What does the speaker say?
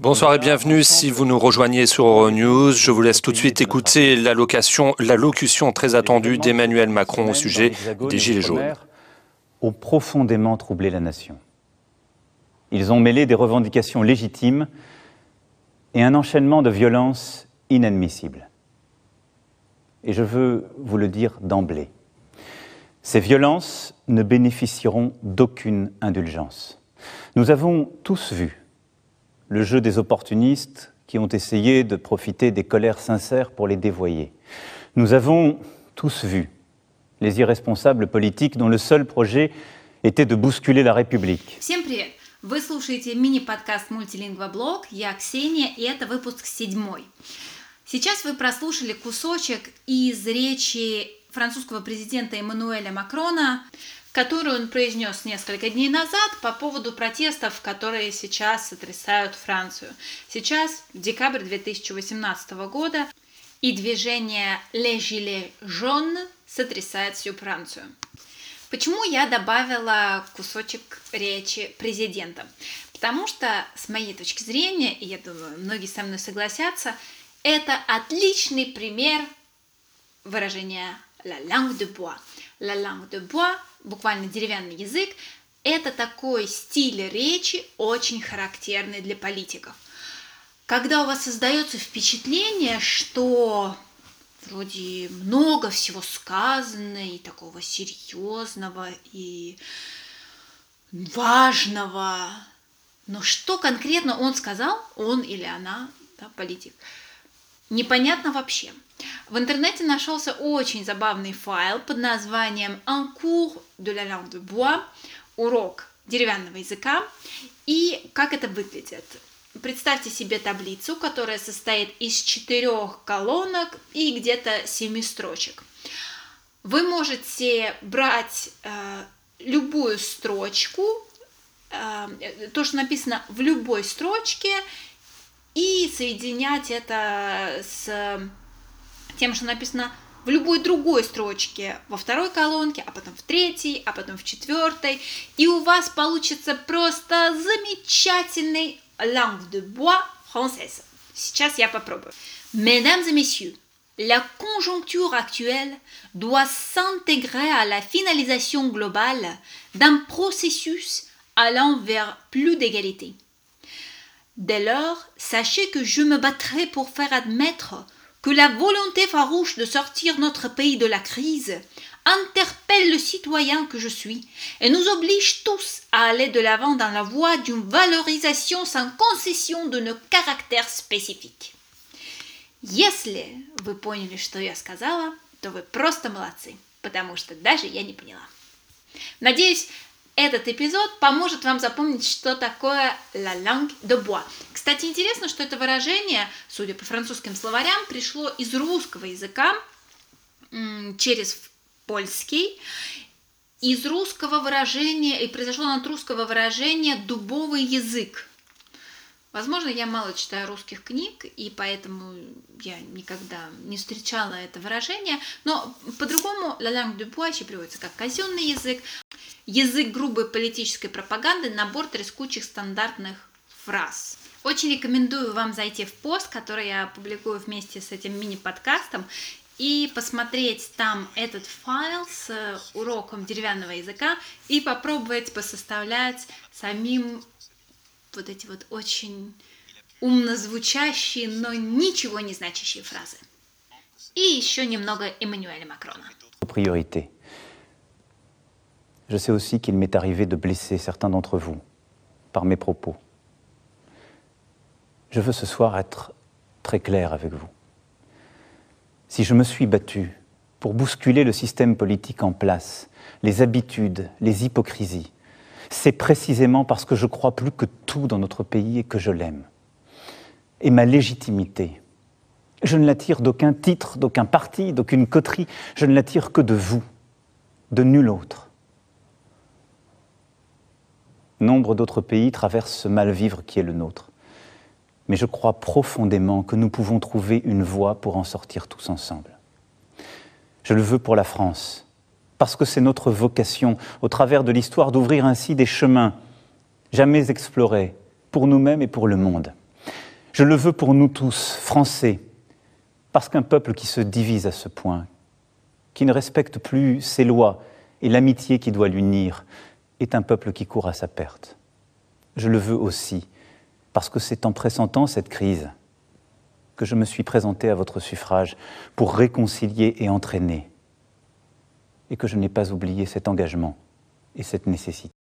Bonsoir et bienvenue si vous nous rejoignez sur Euronews. Je vous laisse tout de suite écouter l'allocution très attendue d'Emmanuel Macron au sujet des Gilets jaunes. Ont profondément troublé la nation. Ils ont mêlé des revendications légitimes et un enchaînement de violences inadmissibles. Et je veux vous le dire d'emblée. Ces violences ne bénéficieront d'aucune indulgence. Nous avons tous vu le jeu des opportunistes qui ont essayé de profiter des colères sincères pour les dévoyer. Nous avons tous vu les irresponsables politiques dont le seul projet était de bousculer la République. Всем привет! Вы слушаете мини-подкаст «Мультилингвоблог». Я Ксения, и это выпуск седьмой. Сейчас вы прослушали кусочек из речи французского президента Эммануэля Макрона, которую он произнес несколько дней назад по поводу протестов, которые сейчас сотрясают Францию. Сейчас, декабрь 2018 года, и движение Les Gilets jaunes сотрясает всю Францию. Почему я добавила кусочек речи президента? Потому что, с моей точки зрения, и я думаю, многие со мной согласятся, это отличный пример выражения la langue de bois. La langue de bois буквально деревянный язык, это такой стиль речи, очень характерный для политиков. Когда у вас создается впечатление, что вроде много всего сказано и такого серьезного и важного, но что конкретно он сказал, он или она, да, политик, непонятно вообще. В интернете нашелся очень забавный файл под названием Un cours de la langue de bois, урок деревянного языка. И как это выглядит? Представьте себе таблицу, которая состоит из четырех колонок и где-то семи строчек. Вы можете брать э, любую строчку, э, то, что написано в любой строчке, и соединять это с тем, что написано в любой другой строчке во второй колонке, а потом в третьей, а потом в четвертой, и у вас получится просто замечательный langue de bois française. Сейчас я попробую. Mesdames et messieurs, la conjoncture actuelle doit s'intégrer à la finalisation globale d'un processus allant vers plus d'égalité. Dès lors, sachez que je me battrai pour faire admettre que la volonté farouche de sortir notre pays de la crise interpelle le citoyen que je suis et nous oblige tous à aller de l'avant dans la voie d'une valorisation sans concession de nos caractères spécifiques. Если вы поняли, что я сказала, то вы просто молодцы, потому что даже я не поняла. Надеюсь, Этот эпизод поможет вам запомнить, что такое la langue de bois. Кстати, интересно, что это выражение, судя по французским словарям, пришло из русского языка через польский. Из русского выражения, и произошло от русского выражения «дубовый язык». Возможно, я мало читаю русских книг, и поэтому я никогда не встречала это выражение, но по-другому «la langue de bois» еще переводится как «казенный язык», язык грубой политической пропаганды, набор трескучих стандартных фраз. Очень рекомендую вам зайти в пост, который я публикую вместе с этим мини-подкастом, и посмотреть там этот файл с уроком деревянного языка и попробовать посоставлять самим вот эти вот очень умно звучащие, но ничего не значащие фразы. И еще немного Эммануэля Макрона. Priorité. Je sais aussi qu'il m'est arrivé de blesser certains d'entre vous par mes propos. Je veux ce soir être très clair avec vous. Si je me suis battu pour bousculer le système politique en place, les habitudes, les hypocrisies, c'est précisément parce que je crois plus que tout dans notre pays et que je l'aime. Et ma légitimité, je ne la tire d'aucun titre, d'aucun parti, d'aucune coterie, je ne la tire que de vous, de nul autre. Nombre d'autres pays traversent ce mal-vivre qui est le nôtre. Mais je crois profondément que nous pouvons trouver une voie pour en sortir tous ensemble. Je le veux pour la France, parce que c'est notre vocation, au travers de l'histoire, d'ouvrir ainsi des chemins jamais explorés pour nous-mêmes et pour le monde. Je le veux pour nous tous, Français, parce qu'un peuple qui se divise à ce point, qui ne respecte plus ses lois et l'amitié qui doit l'unir, est un peuple qui court à sa perte. Je le veux aussi, parce que c'est en pressentant cette crise que je me suis présenté à votre suffrage pour réconcilier et entraîner, et que je n'ai pas oublié cet engagement et cette nécessité.